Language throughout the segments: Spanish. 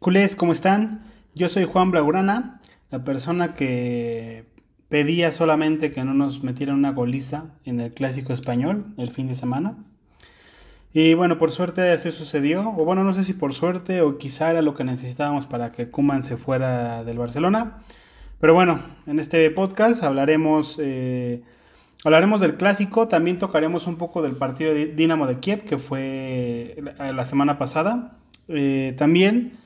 Culés, ¿cómo están? Yo soy Juan Blaugrana, la persona que pedía solamente que no nos metieran una goliza en el clásico español el fin de semana. Y bueno, por suerte así sucedió, o bueno, no sé si por suerte o quizá era lo que necesitábamos para que Kuman se fuera del Barcelona. Pero bueno, en este podcast hablaremos, eh, hablaremos del clásico, también tocaremos un poco del partido de Dinamo de Kiev que fue la semana pasada. Eh, también,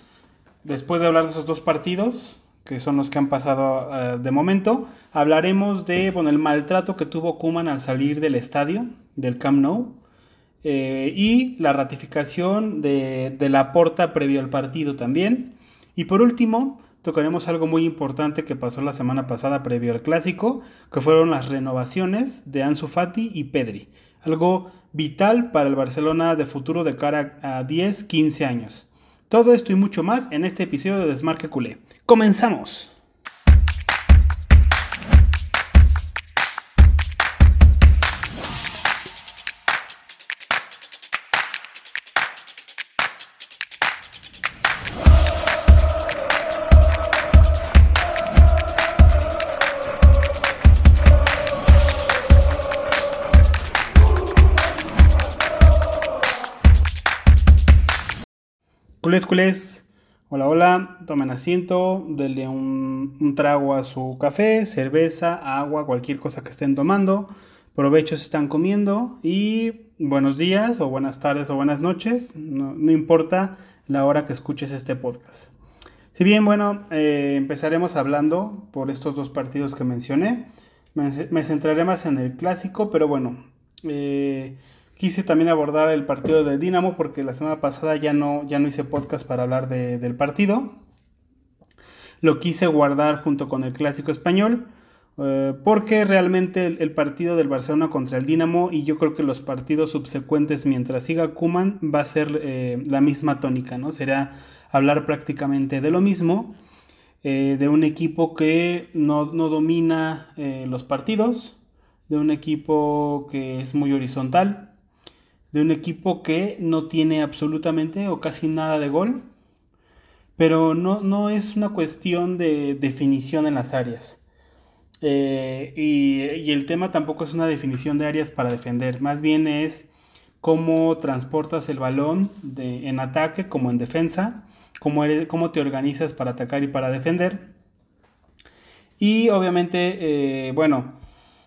después de hablar de esos dos partidos, que son los que han pasado eh, de momento, hablaremos de el maltrato que tuvo Kuman al salir del estadio, del Camp Nou, eh, y la ratificación de, de la porta previo al partido también. Y por último, tocaremos algo muy importante que pasó la semana pasada previo al clásico, que fueron las renovaciones de Ansu Fati y Pedri. Algo vital para el Barcelona de futuro de cara a 10, 15 años. Todo esto y mucho más en este episodio de Desmarque Culé. ¡Comenzamos! Culés. Hola, hola. Tomen asiento, denle un, trago a su café, cerveza, agua, cualquier cosa que estén tomando. Provechos están comiendo y buenos días o buenas tardes o buenas noches. No, importa la hora que escuches este podcast. Si bien, bueno, eh, empezaremos hablando por estos dos partidos que mencioné. Me, me centraré más en el clásico, pero bueno, eh, Quise también abordar el partido de Dinamo porque la semana pasada ya no, ya no hice podcast para hablar del partido. Lo quise guardar junto con el clásico español eh, porque realmente el, partido del Barcelona contra el Dinamo y yo creo que los partidos subsecuentes mientras siga Kuman va a ser eh, la misma tónica, ¿no? Será hablar prácticamente de lo mismo, eh, de un equipo que no, no domina los partidos, de un equipo que es muy horizontal, de un equipo que no tiene absolutamente o casi nada de gol, pero no, no es una cuestión de definición en las áreas. Eh, y, el tema tampoco es una definición de áreas para defender, más bien es cómo transportas el balón en ataque como en defensa, cómo, cómo te organizas para atacar y para defender. Y obviamente, eh, bueno,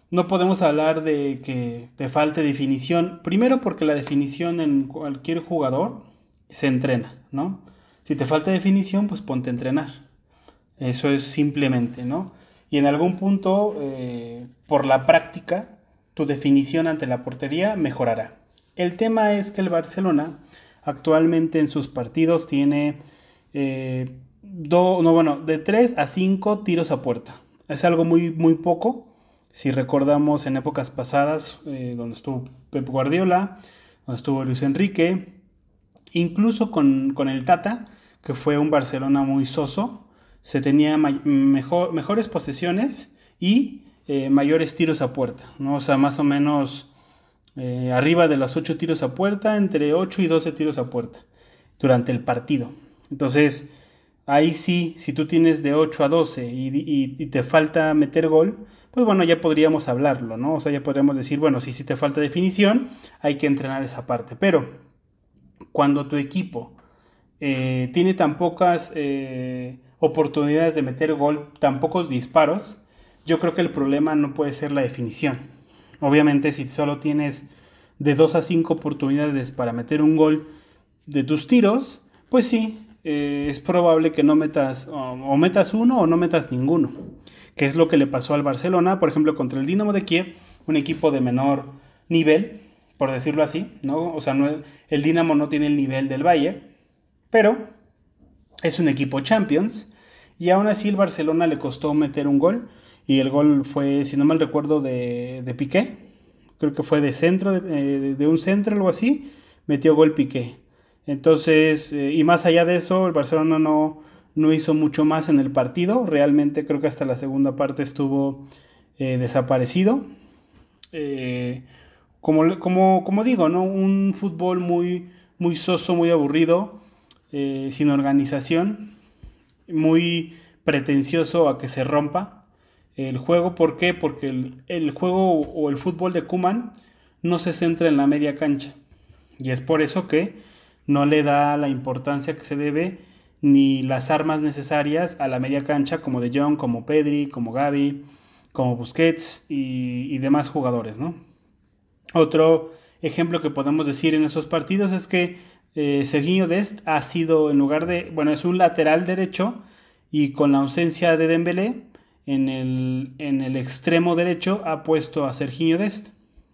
no podemos hablar de que te falte definición. Primero porque la definición en cualquier jugador se entrena, ¿no? Si te falta definición, pues ponte a entrenar. Eso es simplemente, ¿no? Y en algún punto, eh, por la práctica, tu definición ante la portería mejorará. El tema es que el Barcelona actualmente en sus partidos tiene eh, no, bueno, de 3 a 5 tiros a puerta. Es algo muy, muy poco si recordamos en épocas pasadas, eh, donde estuvo Pep Guardiola, donde estuvo Luis Enrique, incluso con, el Tata, que fue un Barcelona muy soso, se tenía mejor, mejores posesiones y eh, mayores tiros a puerta, ¿no? O sea, más o menos eh, arriba de los 8 tiros a puerta, entre 8 y 12 tiros a puerta durante el partido. Entonces, ahí sí, si tú tienes de 8 a 12 y te falta meter gol, pues bueno, ya podríamos hablarlo, ¿no? O sea, ya podríamos decir, bueno, si sí te falta definición, hay que entrenar esa parte. Pero cuando tu equipo eh, tiene tan pocas eh, oportunidades de meter gol, tan pocos disparos, yo creo que el problema no puede ser la definición. Obviamente, si solo tienes de 2 a 5 oportunidades para meter un gol de tus tiros, pues sí, eh, es probable que no metas o metas uno o no metas ninguno que es lo que le pasó al Barcelona, por ejemplo, contra el Dinamo de Kiev, un equipo de menor nivel, por decirlo así, ¿no? O sea, no, el Dinamo no tiene el nivel del Bayern, pero es un equipo Champions, y aún así el Barcelona le costó meter un gol, y el gol fue, si no mal recuerdo, de, de Piqué, creo que fue de centro, de, eh, un centro, algo así, metió gol Piqué. Entonces, eh, y más allá de eso, el Barcelona no, no hizo mucho más en el partido. Realmente creo que hasta la segunda parte estuvo eh, desaparecido. Eh, como, como, como, digo, ¿no? Un fútbol muy, muy soso, muy aburrido. eh, sin organización, muy pretencioso a que se rompa el juego. ¿Por qué? Porque el, el juego o el fútbol de Kuman no se centra en la media cancha. Y es por eso que no le da la importancia que se debe ni las armas necesarias a la media cancha como De Jong, como Pedri, como Gaby, como Busquets y, demás jugadores, ¿no? Otro ejemplo que podemos decir en esos partidos es que eh, Serginho Dest ha sido en lugar de, bueno, es un lateral derecho y con la ausencia de Dembélé en el, en el extremo derecho ha puesto a Serginho Dest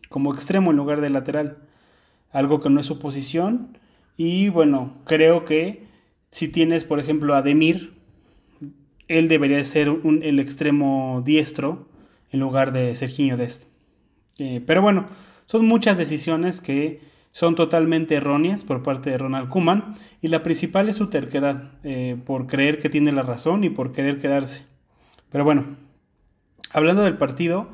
como extremo en lugar de lateral, algo que no es su posición y bueno, creo que si tienes, por ejemplo, a Demir, él debería ser el extremo diestro en lugar de Serginho Dest. Eh, pero bueno, son muchas decisiones que son totalmente erróneas por parte de Ronald Kuman y la principal es su terquedad, eh, por creer que tiene la razón y por querer quedarse. Pero bueno, hablando del partido,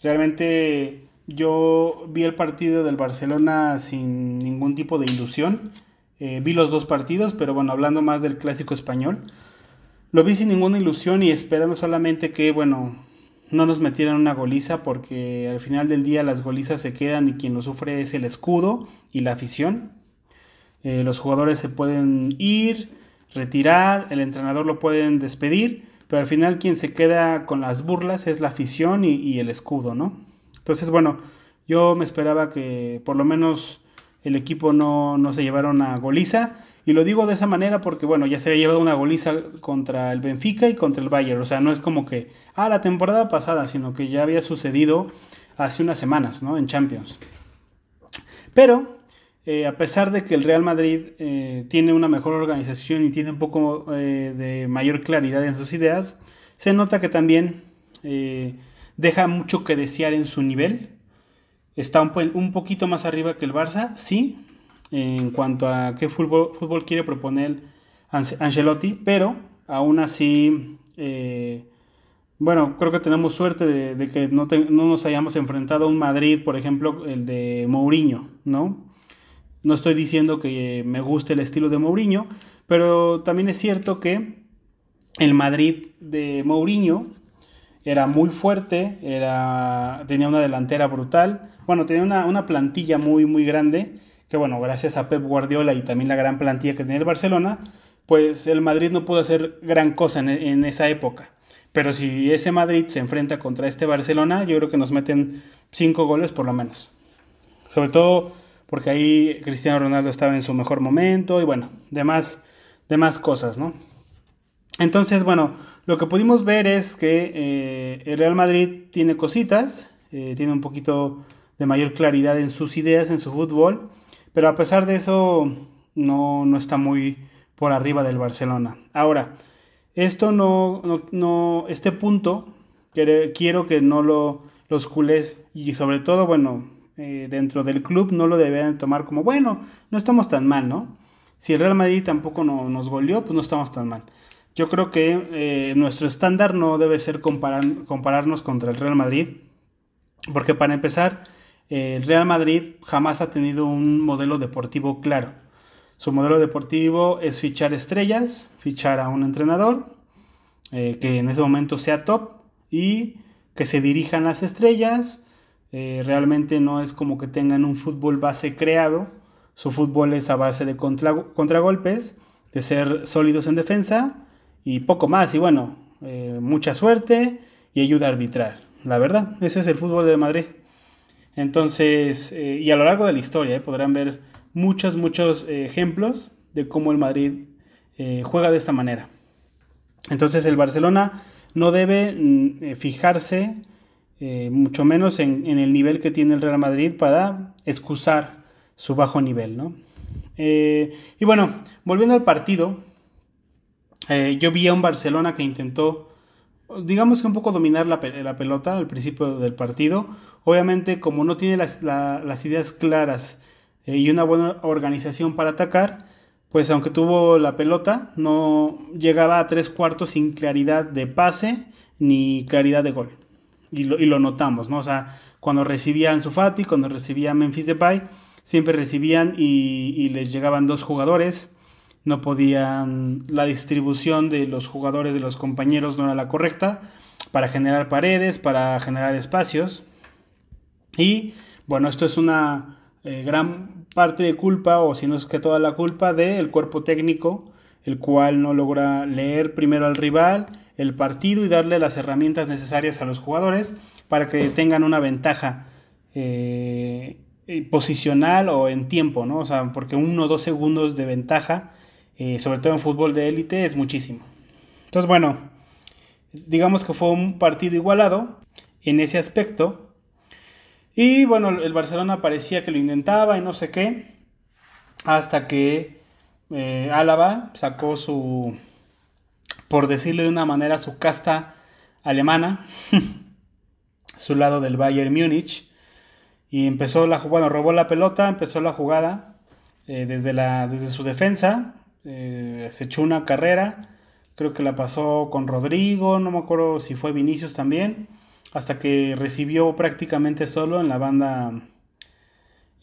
realmente yo vi el partido del Barcelona sin ningún tipo de ilusión. Eh, vi los dos partidos, pero bueno, hablando más del clásico español, lo vi sin ninguna ilusión y esperando solamente que, bueno, no nos metieran una goliza, porque al final del día las golizas se quedan y quien lo sufre es el escudo y la afición. Eh, los jugadores se pueden ir, retirar, el entrenador lo pueden despedir, pero al final quien se queda con las burlas es la afición y, y el escudo, ¿no? Entonces, bueno, yo me esperaba que por lo menos el equipo no, se llevara una goliza. Y lo digo de esa manera porque, bueno, ya se había llevado una goliza contra el Benfica y contra el Bayern. O sea, no es como que, ah, la temporada pasada, sino que ya había sucedido hace unas semanas, ¿no? En Champions. Pero, eh, a pesar de que el Real Madrid eh, tiene una mejor organización y tiene un poco eh, de mayor claridad en sus ideas, se nota que también deja mucho que desear en su nivel. Está un, poquito más arriba que el Barça, sí, en cuanto a qué fútbol, fútbol quiere proponer Ancelotti, pero aún así, eh, bueno, creo que tenemos suerte de, que no, no, nos hayamos enfrentado a un Madrid, por ejemplo, el de Mourinho, ¿no? No estoy diciendo que me guste el estilo de Mourinho, pero también es cierto que el Madrid de Mourinho era muy fuerte, era, tenía una delantera brutal, bueno, tenía una, plantilla muy, muy grande, que bueno, gracias a Pep Guardiola y también la gran plantilla que tenía el Barcelona, pues el Madrid no pudo hacer gran cosa en, esa época. Pero si ese Madrid se enfrenta contra este Barcelona, yo creo que nos meten cinco goles por lo menos. Sobre todo porque ahí Cristiano Ronaldo estaba en su mejor momento y bueno, demás, demás cosas, ¿no? Entonces, bueno, lo que pudimos ver es que eh, el Real Madrid tiene cositas, eh, tiene un poquito de mayor claridad en sus ideas, en su fútbol, pero a pesar de eso no, está muy por arriba del Barcelona. Ahora, esto no, no, este punto quiero que no lo, los culés y sobre todo, bueno, eh, dentro del club no lo deben tomar como, bueno, no estamos tan mal, ¿no? Si el Real Madrid tampoco nos goleó, pues no estamos tan mal. Yo creo que eh, nuestro estándar no debe ser compararnos contra el Real Madrid, porque para empezar, el Real Madrid jamás ha tenido un modelo deportivo claro. Su modelo deportivo es fichar estrellas, fichar a un entrenador eh, que en ese momento sea top y que se dirijan las estrellas. Eh, realmente no es como que tengan un fútbol base creado. Su fútbol es a base de contragolpes, de ser sólidos en defensa y poco más. Y bueno, eh, mucha suerte y ayuda a arbitrar. La verdad, ese es el fútbol de Madrid. Entonces, eh, y a lo largo de la historia eh, podrán ver muchos, muchos ejemplos de cómo el Madrid juega de esta manera. Entonces, el Barcelona no debe mm, fijarse mucho menos en, el nivel que tiene el Real Madrid para excusar su bajo nivel, ¿no? y bueno, volviendo al partido, eh, yo vi a un Barcelona que intentó, digamos que un poco dominar la, pelota al principio del partido. Obviamente, como no tiene las, ideas claras eh, y una buena organización para atacar, pues aunque tuvo la pelota, no llegaba a tres cuartos sin claridad de pase ni claridad de gol. Y lo, notamos, ¿no? O sea, cuando recibían Sufati, cuando recibía Memphis Depay, siempre recibían y, y les llegaban dos jugadores no podían, la distribución de los jugadores, de los compañeros no era la correcta para generar paredes, para generar espacios. Y bueno, esto es una eh, gran parte de culpa, o si no es que toda la culpa, del cuerpo técnico, el cual no logra leer primero al rival, el partido y darle las herramientas necesarias a los jugadores para que tengan una ventaja eh, posicional o en tiempo, ¿no? O sea, porque uno o dos segundos de ventaja, eh, sobre todo en fútbol de élite, es muchísimo. Entonces, bueno, digamos que fue un partido igualado en ese aspecto. Y bueno, el Barcelona parecía que lo intentaba y no sé qué, hasta que eh, Álava sacó su, por decirlo de una manera, su casta alemana, su lado del Bayern Múnich, y empezó la bueno, robó la pelota, empezó la jugada eh, desde, la, desde su defensa, eh, se echó una carrera, creo que la pasó con Rodrigo, no me acuerdo si fue Vinicius también, hasta que recibió prácticamente solo en la banda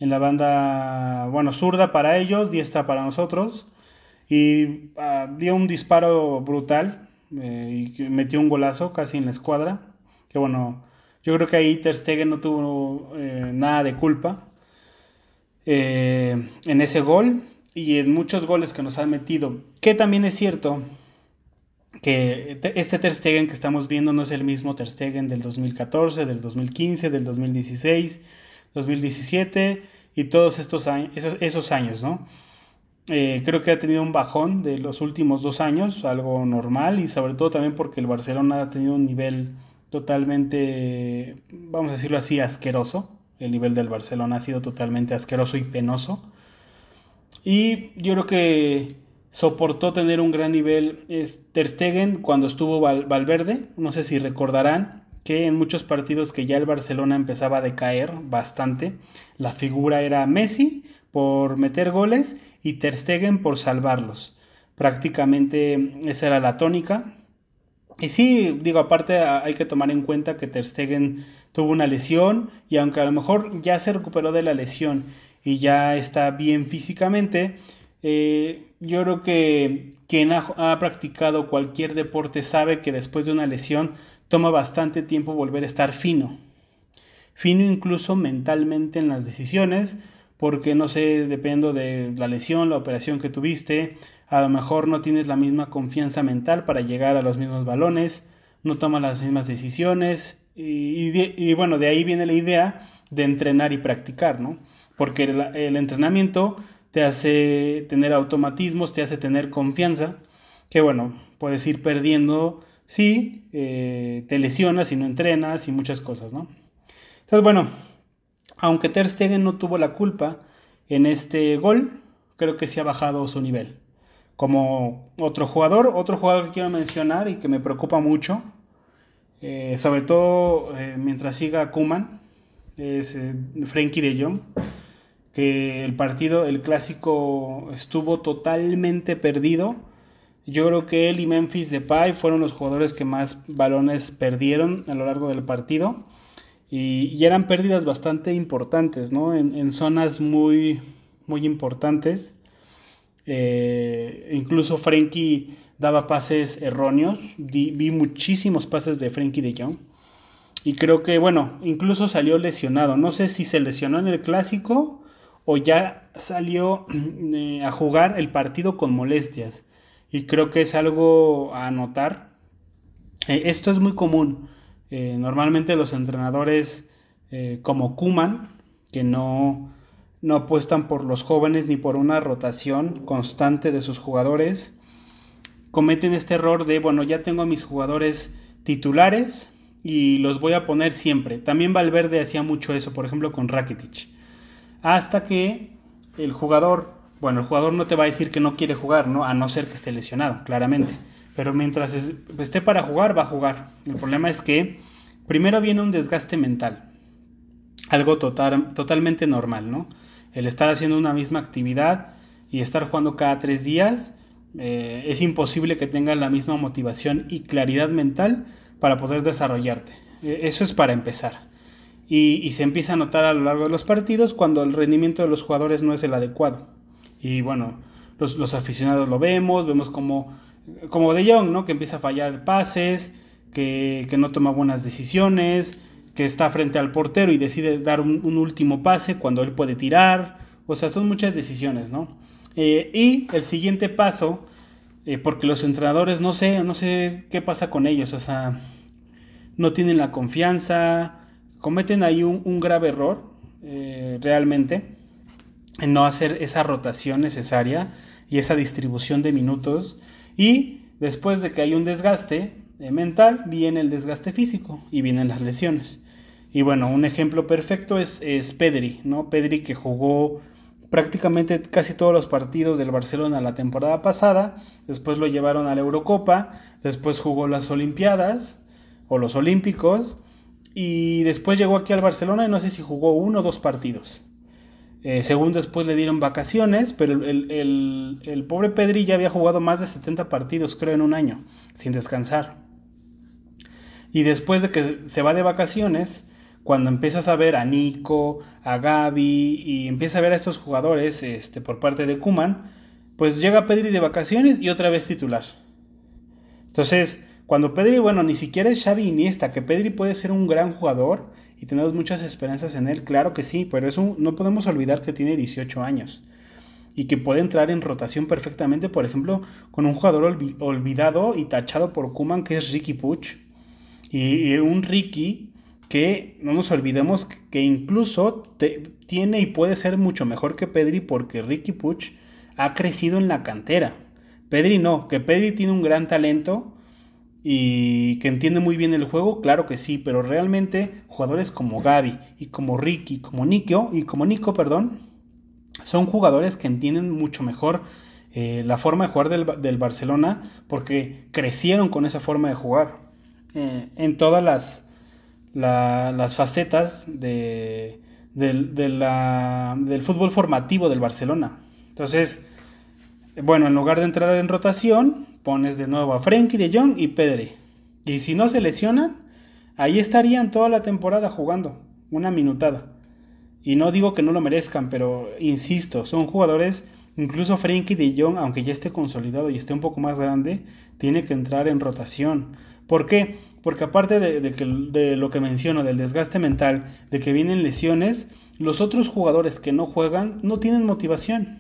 en la banda, bueno, zurda para ellos, diestra para nosotros. Y ah, dio un disparo brutal eh, y metió un golazo casi en la escuadra. Que bueno, yo creo que ahí Ter Stegen no tuvo eh, nada de culpa eh, en ese gol y en muchos goles que nos han metido. Que también es cierto que este Ter Stegen que estamos viendo no es el mismo Ter Stegen del 2014, del 2015, del 2016 2017 y todos estos años, esos, años, ¿no? Eh, creo que ha tenido un bajón de los últimos dos años, algo normal y sobre todo también porque el Barcelona ha tenido un nivel totalmente, vamos a decirlo así, asqueroso. El nivel del Barcelona ha sido totalmente asqueroso y penoso. Y yo creo que soportó tener un gran nivel Ter Stegen cuando estuvo Valverde. No sé si recordarán, que en muchos partidos que ya el Barcelona empezaba a decaer bastante, la figura era Messi por meter goles y Ter Stegen por salvarlos. Prácticamente esa era la tónica. Y sí, digo, aparte hay que tomar en cuenta que Ter Stegen tuvo una lesión y aunque a lo mejor ya se recuperó de la lesión y ya está bien físicamente, eh, yo creo que quien ha, practicado cualquier deporte sabe que después de una lesión toma bastante tiempo volver a estar fino. Fino incluso mentalmente en las decisiones, porque no sé, dependo de la lesión, la operación que tuviste, a lo mejor no tienes la misma confianza mental para llegar a los mismos balones, no tomas las mismas decisiones y, bueno, de ahí viene la idea de entrenar y practicar, ¿no? Porque el, el entrenamiento te hace tener automatismos, te hace tener confianza, que bueno, puedes ir perdiendo sí, eh, te lesionas y no entrenas y muchas cosas, ¿no? Entonces, bueno, aunque Ter Stegen no tuvo la culpa en este gol, creo que sí ha bajado su nivel. Como otro jugador, otro jugador que quiero mencionar y que me preocupa mucho, eh, sobre todo eh, mientras siga Kuman, es Frenkie de Jong, que el partido, el clásico, estuvo totalmente perdido yo creo que él y Memphis Depay fueron los jugadores que más balones perdieron a lo largo del partido. Y, eran pérdidas bastante importantes, ¿no? En, zonas muy, muy importantes. Eh, incluso Frenkie daba pases erróneos. vi muchísimos pases de Frenkie de Jong. Y creo que, bueno, incluso salió lesionado. No sé si se lesionó en el clásico o ya salió eh, a jugar el partido con molestias y creo que es algo a notar. Eh, esto es muy común. Eh, normalmente los entrenadores como Kuman, que no, no apuestan por los jóvenes ni por una rotación constante de sus jugadores, cometen este error de, bueno, ya tengo a mis jugadores titulares y los voy a poner siempre. También Valverde hacía mucho eso, por ejemplo, con Rakitic. Hasta que el jugador bueno, el jugador no te va a decir que no quiere jugar, ¿no? A no ser que esté lesionado, claramente. Pero mientras esté para jugar, va a jugar. El problema es que primero viene un desgaste mental. Algo total, totalmente normal, ¿no? El estar haciendo una misma actividad y estar jugando cada tres días, eh, es imposible que tengas la misma motivación y claridad mental para poder desarrollarte. E, eso es para empezar. Y se empieza a notar a lo largo de los partidos cuando el rendimiento de los jugadores no es el adecuado. Y bueno, los, aficionados lo vemos, vemos como, como De Jong, ¿no? Que empieza a fallar pases, que, no toma buenas decisiones, que está frente al portero y decide dar un, último pase cuando él puede tirar. O sea, son muchas decisiones, ¿no? Eh, y el siguiente paso, eh, porque los entrenadores, no sé, no sé qué pasa con ellos, o sea, no tienen la confianza, cometen ahí un, grave error, eh, realmente, en no hacer esa rotación necesaria y esa distribución de minutos. Y después de que hay un desgaste eh, mental, viene el desgaste físico y vienen las lesiones. Y bueno, un ejemplo perfecto es, es Pedri, ¿no? Pedri que jugó prácticamente casi todos los partidos del Barcelona la temporada pasada, después lo llevaron a la Eurocopa, después jugó las Olimpiadas o los Olímpicos y después llegó aquí al Barcelona y no sé si jugó uno o dos partidos. Eh, según después le dieron vacaciones, pero el, pobre Pedri ya había jugado más de 70 partidos, creo, en un año, sin descansar. Y después de que se va de vacaciones, cuando empiezas a ver a Nico, a Gaby y empiezas a ver a estos jugadores este, por parte de Kuman, pues llega Pedri de vacaciones y otra vez titular. Entonces, cuando Pedri, bueno, ni siquiera es Xavi Iniesta, que Pedri puede ser un gran jugador y tenemos muchas esperanzas en él, claro que sí, pero eso no podemos olvidar que tiene 18 años y que puede entrar en rotación perfectamente, por ejemplo, con un jugador olvidado y tachado por Kuman que es Ricky Puch. Y, un Ricky que no nos olvidemos que incluso tiene y puede ser mucho mejor que Pedri porque Ricky Puch ha crecido en la cantera. Pedri no, que Pedri tiene un gran talento, y que entiende muy bien el juego, claro que sí, pero realmente jugadores como Gaby y como Ricky, como Nico y como Nico, perdón, son jugadores que entienden mucho mejor eh, la forma de jugar del, Barcelona porque crecieron con esa forma de jugar eh, en todas las, las facetas de, del fútbol formativo del Barcelona. Entonces, bueno, en lugar de entrar en rotación, pones de nuevo a Frenkie de Jong y Pedri. Y si no se lesionan, ahí estarían toda la temporada jugando, una minutada. Y no digo que no lo merezcan, pero insisto, son jugadores, incluso Frenkie de Jong, aunque ya esté consolidado y esté un poco más grande, tiene que entrar en rotación. ¿Por qué? Porque aparte de, que, de lo que menciono, del desgaste mental, de que vienen lesiones, los otros jugadores que no juegan no tienen motivación.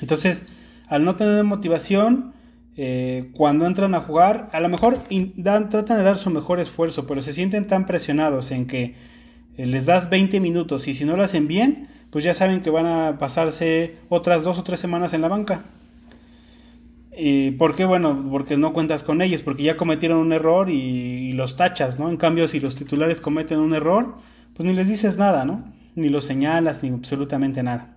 Entonces, al no tener motivación, eh, cuando entran a jugar, a lo mejor tratan de dar su mejor esfuerzo, pero se sienten tan presionados en que eh, les das 20 minutos y si no lo hacen bien, pues ya saben que van a pasarse otras dos o tres semanas en la banca. ¿Y ¿Por qué? Bueno, porque no cuentas con ellos, porque ya cometieron un error y, y, los tachas, ¿no? En cambio, si los titulares cometen un error, pues ni les dices nada, ¿no? Ni los señalas, ni absolutamente nada.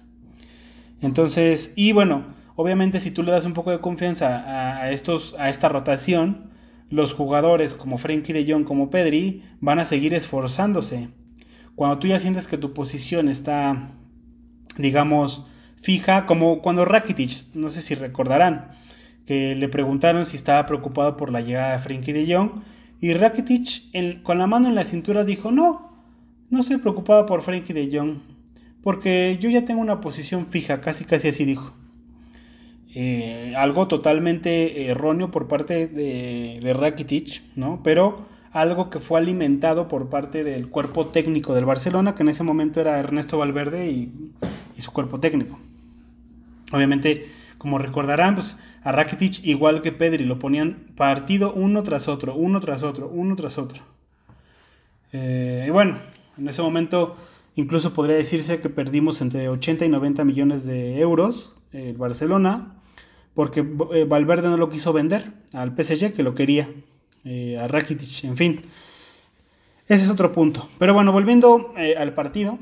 Entonces, y bueno, Obviamente si tú le das un poco de confianza a, estos, a esta rotación, los jugadores como Frenkie de Jong, como Pedri, van a seguir esforzándose. Cuando tú ya sientes que tu posición está, digamos, fija, como cuando Rakitic, no sé si recordarán, que le preguntaron si estaba preocupado por la llegada de Frenkie de Jong, y Rakitic con la mano en la cintura dijo, no, no estoy preocupado por Frenkie de Jong, porque yo ya tengo una posición fija, casi casi así dijo. Eh, algo totalmente erróneo por parte de, de Rakitic, ¿no? Pero algo que fue alimentado por parte del cuerpo técnico del Barcelona, que en ese momento era Ernesto Valverde y, su cuerpo técnico. Obviamente, como recordarán, pues a Rakitic, igual que Pedri, lo ponían partido uno tras otro, uno tras otro, uno tras otro. Eh, y bueno, en ese momento incluso podría decirse que perdimos entre 80 y 90 millones de euros el Barcelona porque eh, Valverde no lo quiso vender al PSG, que lo quería, eh, a Rakitic, en fin. Ese es otro punto. Pero bueno, volviendo eh, al partido,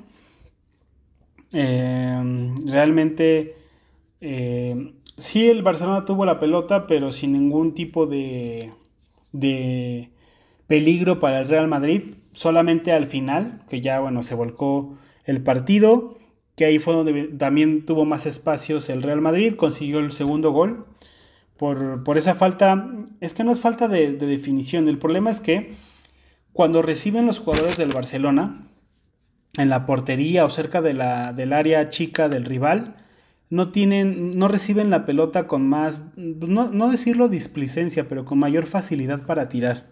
realmente sí el Barcelona tuvo la pelota, pero sin ningún tipo de, de peligro para el Real Madrid, solamente al final, que ya bueno, se volcó el partido que ahí fue donde también tuvo más espacios el Real Madrid, consiguió el segundo gol. Por, esa falta, es que no es falta de, definición, el problema es que cuando reciben los jugadores del Barcelona, en la portería o cerca de la, del área chica del rival, no tienen, no reciben la pelota con más, no, no decirlo displicencia, pero con mayor facilidad para tirar.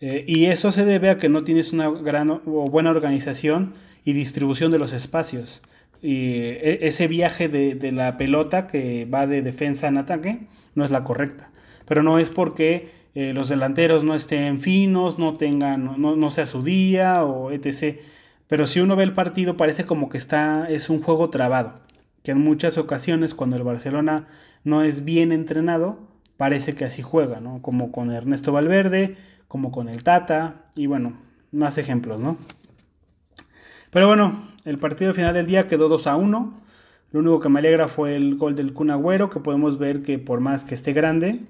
Eh, y eso se debe a que no tienes una gran o buena organización y distribución de los espacios. E, ese viaje de, la pelota que va de defensa en ataque no es la correcta. Pero no es porque eh, los delanteros no estén finos, no tengan, no, no sea su día o etc. Pero si uno ve el partido parece como que está, es un juego trabado. Que en muchas ocasiones cuando el Barcelona no es bien entrenado, parece que así juega, ¿no? Como con Ernesto Valverde, como con el Tata y bueno, más ejemplos, ¿no? Pero bueno, el partido final del día quedó 2 a 1. Lo único que me alegra fue el gol del Kun Agüero, que podemos ver que por más que esté grande,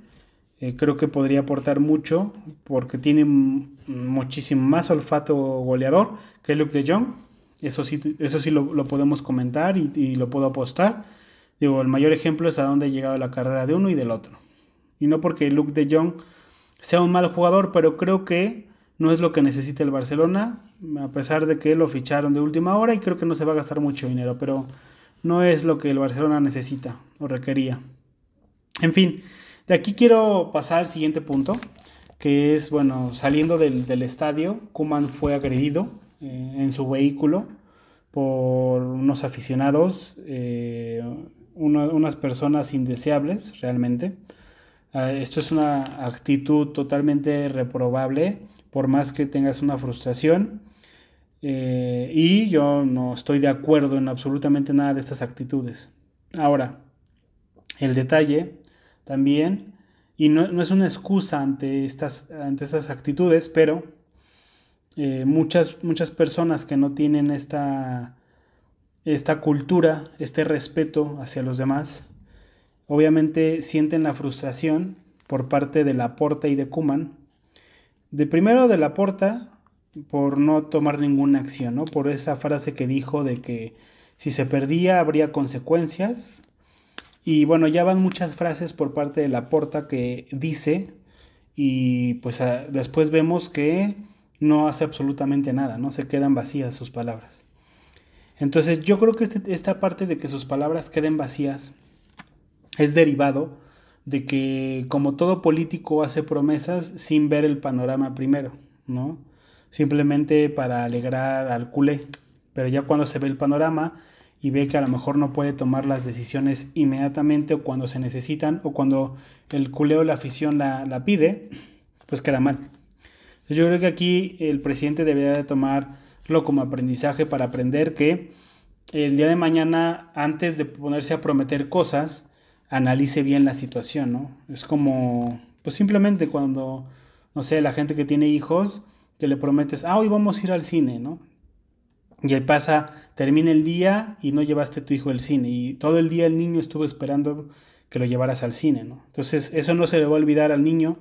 eh, creo que podría aportar mucho, porque tiene muchísimo más olfato goleador que Luke de Jong. Eso sí, eso sí lo, podemos comentar y, y, lo puedo apostar. Digo, el mayor ejemplo es a dónde ha llegado la carrera de uno y del otro. Y no porque Luke de Jong sea un mal jugador, pero creo que no es lo que necesita el Barcelona, a pesar de que lo ficharon de última hora y creo que no se va a gastar mucho dinero, pero no es lo que el Barcelona necesita o requería. En fin, de aquí quiero pasar al siguiente punto, que es, bueno, saliendo del, estadio, Kuman fue agredido eh, en su vehículo por unos aficionados, eh, unas personas indeseables realmente. Ah, esto es una actitud totalmente reprobable, por más que tengas una frustración. Eh, y yo no estoy de acuerdo en absolutamente nada de estas actitudes. Ahora, el detalle también, y no, es una excusa ante estas, ante estas actitudes, pero eh, muchas, muchas personas que no tienen esta, esta cultura, este respeto hacia los demás, obviamente sienten la frustración por parte de la Porta y de Kuman. De primero de la Porta por no tomar ninguna acción, ¿no? Por esa frase que dijo de que si se perdía habría consecuencias. Y bueno, ya van muchas frases por parte de la Porta que dice y pues después vemos que no hace absolutamente nada, ¿no? Se quedan vacías sus palabras. Entonces yo creo que este, esta parte de que sus palabras queden vacías es derivado de que como todo político hace promesas sin ver el panorama primero, ¿no? Simplemente para alegrar al culé. Pero ya cuando se ve el panorama y ve que a lo mejor no puede tomar las decisiones inmediatamente o cuando se necesitan o cuando el culé o la afición la, pide, pues queda mal. yo creo que aquí el presidente debería de tomarlo como aprendizaje para aprender que el día de mañana, antes de ponerse a prometer cosas, analice bien la situación, ¿no? Es como, pues simplemente cuando, no sé, la gente que tiene hijos, que le prometes, ah, hoy vamos a ir al cine, ¿no? Y ahí pasa, termina el día y no llevaste a tu hijo al cine. Y todo el día el niño estuvo esperando que lo llevaras al cine, ¿no? Entonces eso no se le va a olvidar al niño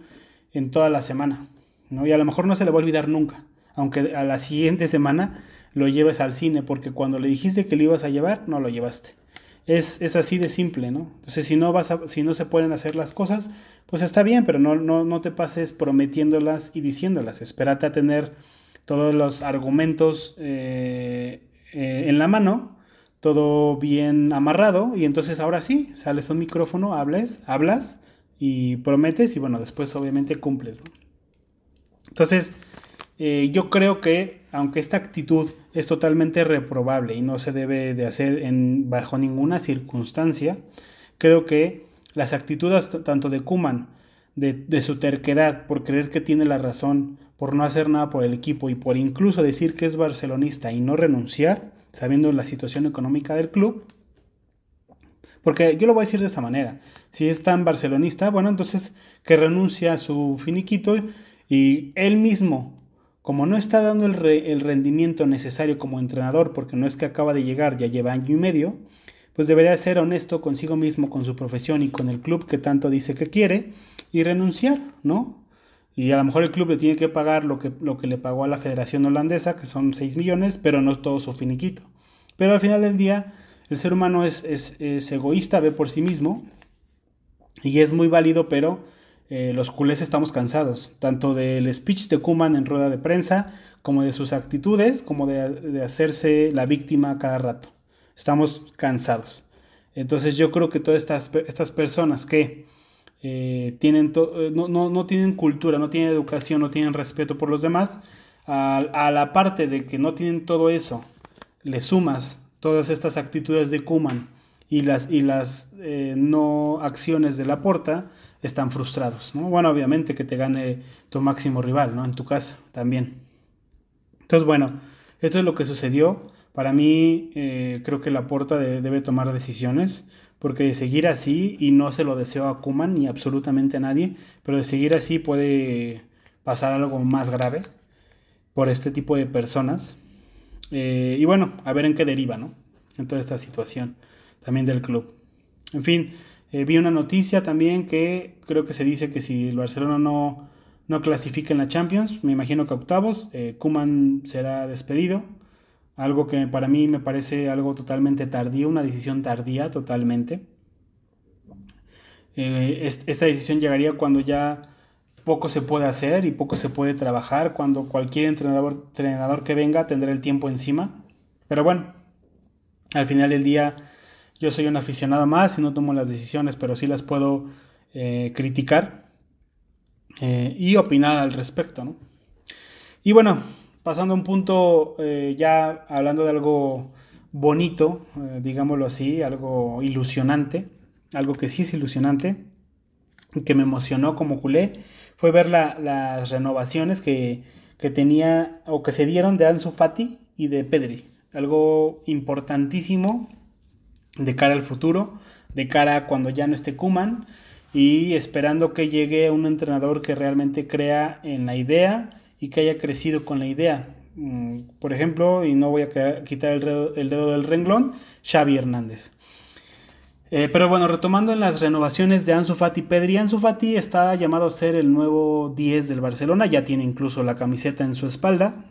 en toda la semana, ¿no? Y a lo mejor no se le va a olvidar nunca, aunque a la siguiente semana lo lleves al cine, porque cuando le dijiste que lo ibas a llevar, no lo llevaste. Es, así de simple, ¿no? Entonces, si no, vas si no se pueden hacer las cosas, pues está bien, pero no, no, te pases prometiéndolas y diciéndolas. Espérate a tener todos los argumentos eh, eh, en la mano, todo bien amarrado, y entonces ahora sí, sales a un micrófono, hables, hablas y prometes, y bueno, después obviamente cumples, ¿no? Entonces, eh, yo creo que, aunque esta actitud es totalmente reprobable y no se debe de hacer bajo ninguna circunstancia, creo que las actitudes tanto de Kuman, de, su terquedad por creer que tiene la razón, por no hacer nada por el equipo y por incluso decir que es barcelonista y no renunciar, sabiendo la situación económica del club, porque yo lo voy a decir de esa manera, si es tan barcelonista, bueno, entonces que renuncia a su finiquito y él mismo como no está dando el, rendimiento necesario como entrenador, porque no es que acaba de llegar, ya lleva año y medio, pues debería ser honesto consigo mismo, con su profesión y con el club que tanto dice que quiere y renunciar, ¿no? Y a lo mejor el club le tiene que pagar lo que, lo que le pagó a la Federación Holandesa, que son 6 millones, pero no es todo su finiquito. Pero al final del día, el ser humano es, es egoísta, ve por sí mismo, y es muy válido, pero eh, los culés estamos cansados, tanto del speech de Kuman en rueda de prensa, como de sus actitudes, como de, hacerse la víctima cada rato. Estamos cansados. Entonces yo creo que todas estas, estas personas que eh, tienen eh, no, no, tienen cultura, no tienen educación, no tienen respeto por los demás, a, la parte de que no tienen todo eso, le sumas todas estas actitudes de Kuman y las, y las no acciones de la porta, están frustrados. ¿no? Bueno, obviamente que te gane tu máximo rival, ¿no? En tu casa también. Entonces, bueno, esto es lo que sucedió. Para mí, creo que la porta debe tomar decisiones porque de seguir así, y no se lo deseo a Kuman ni absolutamente a nadie, pero de seguir así puede pasar algo más grave por este tipo de personas. Eh, y bueno, a ver en qué deriva, ¿no? En toda esta situación también del club. En fin, eh, vi una noticia también que creo que se dice que si el Barcelona no, no clasifica en la Champions, me imagino que octavos, eh, Kuman será despedido algo que para mí me parece algo totalmente tardío, una decisión tardía totalmente. Eh, esta decisión llegaría cuando ya poco se puede hacer y poco se puede trabajar, cuando cualquier entrenador, entrenador que venga tendrá el tiempo encima. Pero bueno, al final del día yo soy un aficionado más y no tomo las decisiones, pero sí las puedo eh, criticar eh, y opinar al respecto. Y bueno, pasando a un punto eh, ya hablando de algo bonito, digámoslo así, algo ilusionante, algo que sí es ilusionante, que me emocionó como culé, fue ver las renovaciones que, que, tenía o que se dieron de Ansu Fati y de Pedri. Algo importantísimo de cara al futuro, de cara a cuando ya no esté Kuman y esperando que llegue un entrenador que realmente crea en la idea y que haya crecido con la idea. Mm, por ejemplo, y no voy a quitar el dedo, del renglón, Xavi Hernández. Eh, pero bueno, retomando en las renovaciones de Ansu Fati Pedri, Ansu Fati está llamado a ser el nuevo 10 del Barcelona, ya tiene incluso la camiseta en su espalda,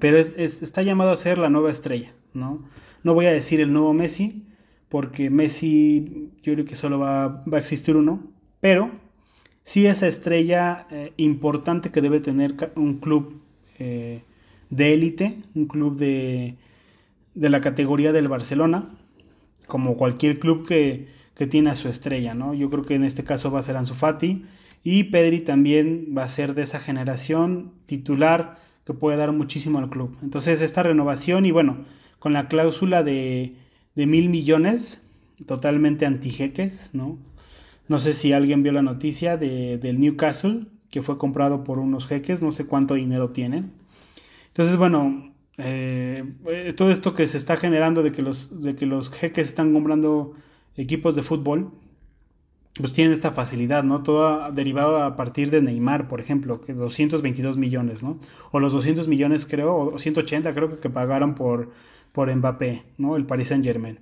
pero está llamado a ser la nueva estrella, ¿no? No voy a decir el nuevo Messi, porque Messi yo creo que solo va, a existir uno, pero sí esa estrella eh, importante que debe tener un club eh, de élite, un club de, de, la categoría del Barcelona, como cualquier club que, que, tiene a su estrella, ¿no? Yo creo que en este caso va a ser Ansu Fati y Pedri también va a ser de esa generación titular que puede dar muchísimo al club. Entonces esta renovación y bueno, con la cláusula de, de mil millones, totalmente antijeques, ¿no? No sé si alguien vio la noticia de, del Newcastle, que fue comprado por unos jeques, no sé cuánto dinero tienen. Entonces, bueno, eh, todo esto que se está generando de que, los, de que los jeques están comprando equipos de fútbol, pues tienen esta facilidad, ¿no? Todo derivado a partir de Neymar, por ejemplo, que 222 millones, ¿no? O los 200 millones, creo, o 180 creo que, que pagaron por, por Mbappé, ¿no? El Paris Saint Germain.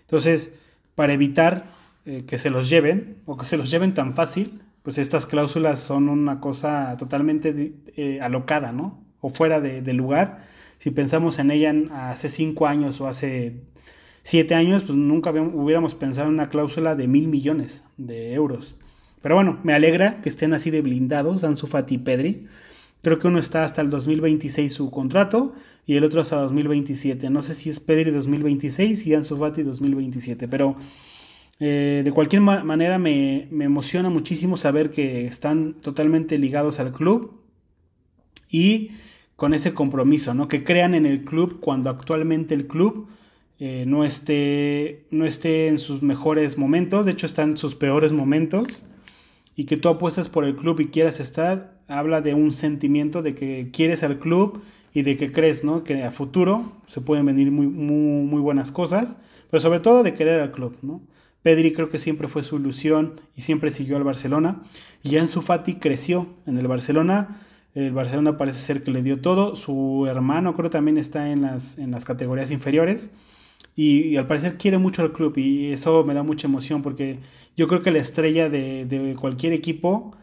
Entonces, para evitar eh, que se los lleven o que se los lleven tan fácil, pues estas cláusulas son una cosa totalmente eh, alocada, ¿no? O fuera de, lugar. Si pensamos en ella hace cinco años o hace siete años, pues nunca hubiéramos pensado en una cláusula de mil millones de euros. Pero bueno, me alegra que estén así de blindados, Ansu Fati y Pedri. Creo que uno está hasta el 2026 su contrato y el otro hasta 2027. No sé si es Pedri 2026 y Ansu Fati 2027, pero eh, de cualquier manera me, emociona muchísimo saber que están totalmente ligados al club y con ese compromiso, ¿no? Que crean en el club cuando actualmente el club eh, no, esté, no esté en sus mejores momentos, de hecho está en sus peores momentos, y que tú apuestas por el club y quieras estar, habla de un sentimiento de que quieres al club y de que crees, ¿no? Que a futuro se pueden venir muy, muy, buenas cosas, pero sobre todo de querer al club, ¿no? Pedri creo que siempre fue su ilusión y siempre siguió al Barcelona. Y Ansu Fati creció en el Barcelona. El Barcelona parece ser que le dio todo. Su hermano creo también está en las, en las categorías inferiores. Y, al parecer quiere mucho al club y eso me da mucha emoción porque yo creo que la estrella de, cualquier equipo,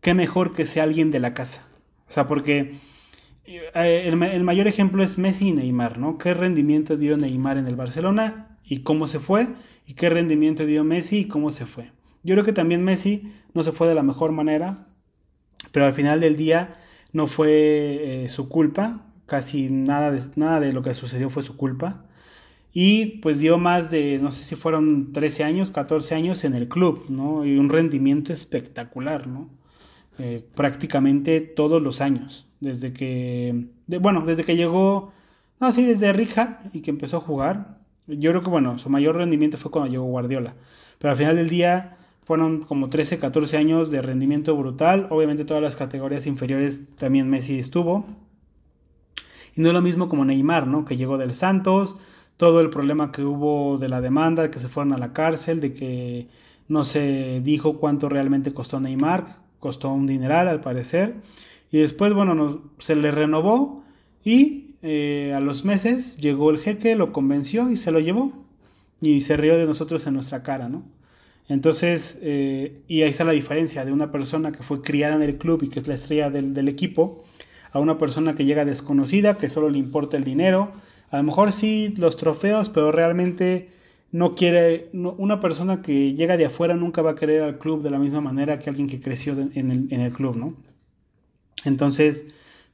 qué mejor que sea alguien de la casa. O sea, porque eh, el, mayor ejemplo es Messi y Neymar, ¿no? ¿Qué rendimiento dio Neymar en el Barcelona y cómo se fue? y qué rendimiento dio Messi y cómo se fue. Yo creo que también Messi no se fue de la mejor manera, pero al final del día no fue eh, su culpa, casi nada de, nada de lo que sucedió fue su culpa. y pues dio más de, no sé si fueron 13 años, 14 años en el club, ¿no? Y un rendimiento espectacular, ¿no? Eh, prácticamente todos los años, desde que, bueno, desde que llegó, no, sí, desde Richard y que empezó a jugar. Yo creo que, bueno, su mayor rendimiento fue cuando llegó Guardiola, pero al final del día fueron como 13, 14 años de rendimiento brutal, obviamente todas las categorías inferiores también Messi estuvo. Y no es lo mismo como Neymar, ¿no? Que llegó del Santos, todo el problema que hubo de la demanda, de que se fueron a la cárcel, de que no se dijo cuánto realmente costó Neymar, costó un dineral al parecer. Y después, bueno, se le renovó y eh, a los meses llegó el jeque, lo convenció y se lo llevó. Y se rió de nosotros en nuestra cara, ¿no? Entonces, eh, y ahí está la diferencia de una persona que fue criada en el club y que es la estrella del, del equipo, a una persona que llega desconocida, que solo le importa el dinero, a lo mejor sí los trofeos, pero realmente no quiere, una persona que llega de afuera nunca va a querer al club de la misma manera que alguien que creció en el, en el club, ¿no? Entonces,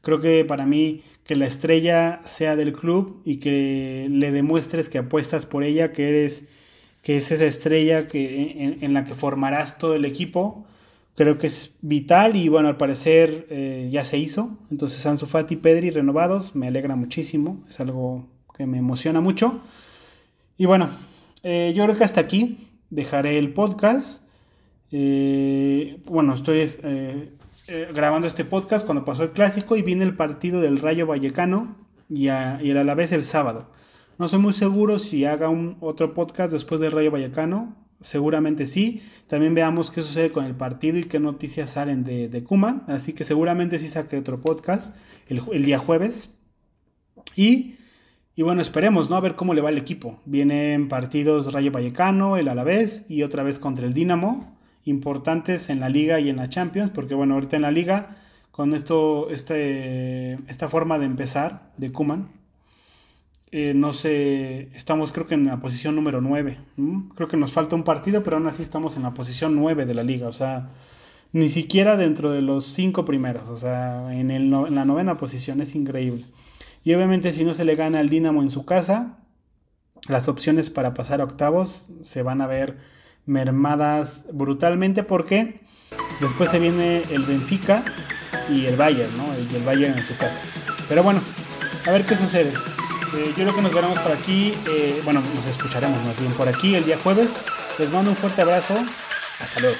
creo que para mí que la estrella sea del club y que le demuestres que apuestas por ella, que eres, que es esa estrella que, en la que formarás todo el equipo, creo que es vital y bueno, al parecer eh, ya se hizo. Entonces Ansu Fati y Pedri renovados, me alegra muchísimo, es algo que me emociona mucho. Y bueno, eh, yo creo que hasta aquí dejaré el podcast. Eh, bueno, estoy grabando este podcast cuando pasó el clásico y viene el partido del Rayo Vallecano y, a, y el Alavés el sábado. No soy muy seguro si haga un otro podcast después del Rayo Vallecano seguramente sí. También veamos qué sucede con el partido y qué noticias salen de, de. Así que seguramente sí saque otro podcast el, día jueves. Y, y, bueno, esperemos, ¿no? A ver cómo le va el equipo. Vienen partidos Rayo Vallecano, el Alavés y otra vez contra el Dinamo. Importantes en la liga y en la Champions. Porque bueno, ahorita en la liga, con esto, este, esta forma de empezar de Kuman, eh, no sé, estamos creo que en la posición número 9. Creo que nos falta un partido, pero aún así estamos en la posición 9 de la liga. O sea, ni siquiera dentro de los 5 primeros. O sea, en, el en la novena posición es increíble. Y obviamente si no se le gana al Dinamo en su casa, las opciones para pasar a octavos se van a ver mermadas brutalmente porque después se viene el Benfica y el Bayern, ¿no? Y el Bayern en su casa. Pero bueno, a ver qué sucede. Eh, yo creo que nos veremos por aquí, eh, bueno, nos escucharemos más bien por aquí el día jueves. Les mando un fuerte abrazo. Hasta luego.